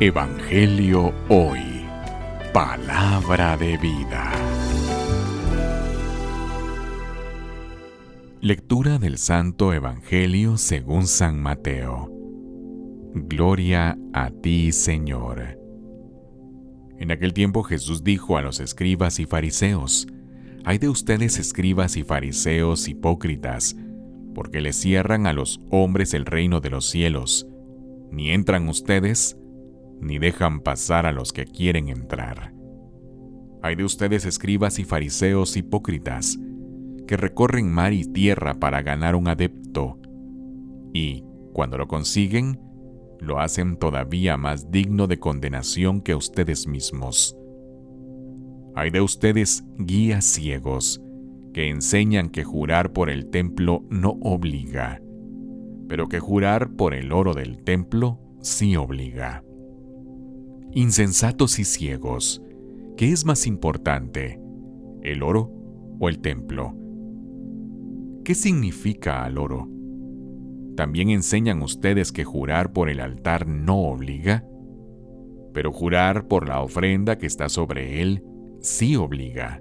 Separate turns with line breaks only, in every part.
Evangelio Hoy. Palabra de vida. Lectura del Santo Evangelio según San Mateo. Gloria a ti, Señor. En aquel tiempo Jesús dijo a los escribas y fariseos, Hay de ustedes escribas y fariseos hipócritas, porque les cierran a los hombres el reino de los cielos. Ni entran ustedes, ni dejan pasar a los que quieren entrar. Hay de ustedes escribas y fariseos hipócritas, que recorren mar y tierra para ganar un adepto, y, cuando lo consiguen, lo hacen todavía más digno de condenación que ustedes mismos. Hay de ustedes guías ciegos, que enseñan que jurar por el templo no obliga, pero que jurar por el oro del templo sí obliga insensatos y ciegos, ¿qué es más importante, el oro o el templo? ¿Qué significa al oro? ¿También enseñan ustedes que jurar por el altar no obliga? Pero jurar por la ofrenda que está sobre él sí obliga.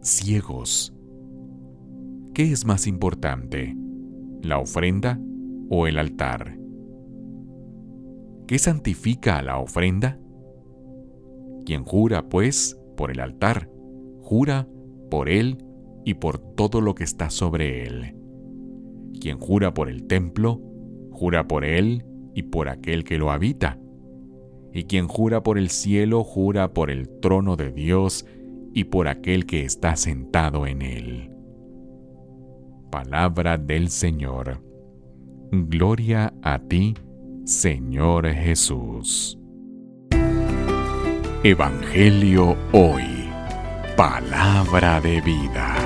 Ciegos. ¿Qué es más importante, la ofrenda o el altar? ¿Qué santifica a la ofrenda? Quien jura, pues, por el altar, jura por él y por todo lo que está sobre él. Quien jura por el templo, jura por él y por aquel que lo habita. Y quien jura por el cielo, jura por el trono de Dios y por aquel que está sentado en él. Palabra del Señor. Gloria a ti, Jesús. Evangelio hoy. Palabra de vida.